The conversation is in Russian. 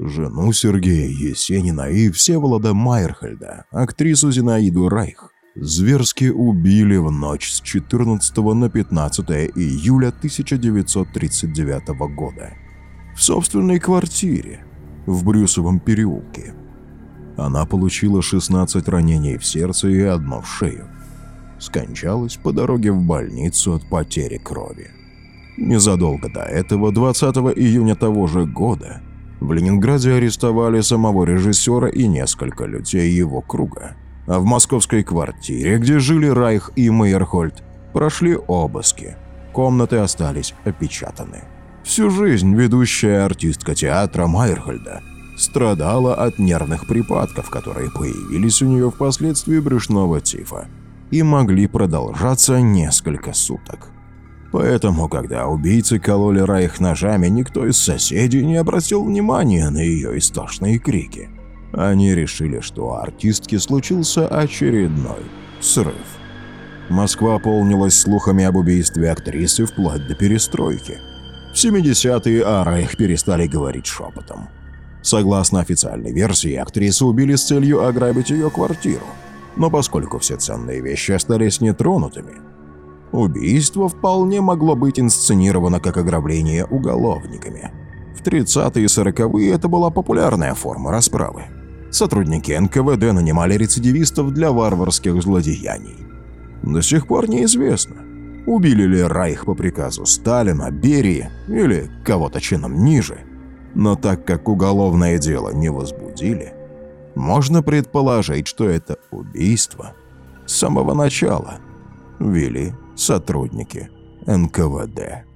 жену Сергея Есенина и Всеволода Майерхельда, актрису Зинаиду Райх, зверски убили в ночь с 14 на 15 июля 1939 года в собственной квартире в Брюсовом переулке. Она получила 16 ранений в сердце и одно в шею. Скончалась по дороге в больницу от потери крови. Незадолго до этого, 20 июня того же года, в Ленинграде арестовали самого режиссера и несколько людей его круга. А в московской квартире, где жили Райх и Мейерхольд, прошли обыски. Комнаты остались опечатаны. Всю жизнь ведущая артистка театра Майерхольда страдала от нервных припадков, которые появились у нее впоследствии брюшного тифа и могли продолжаться несколько суток. Поэтому, когда убийцы кололи Райх ножами, никто из соседей не обратил внимания на ее истошные крики. Они решили, что у артистки случился очередной срыв. Москва полнилась слухами об убийстве актрисы вплоть до перестройки. В 70-е о Райх перестали говорить шепотом. Согласно официальной версии, актрису убили с целью ограбить ее квартиру. Но поскольку все ценные вещи остались нетронутыми, Убийство вполне могло быть инсценировано как ограбление уголовниками. В 30-е и 40-е это была популярная форма расправы. Сотрудники НКВД нанимали рецидивистов для варварских злодеяний. До сих пор неизвестно, убили ли Райх по приказу Сталина, Берии или кого-то чином ниже. Но так как уголовное дело не возбудили, можно предположить, что это убийство с самого начала вели сотрудники НКВД.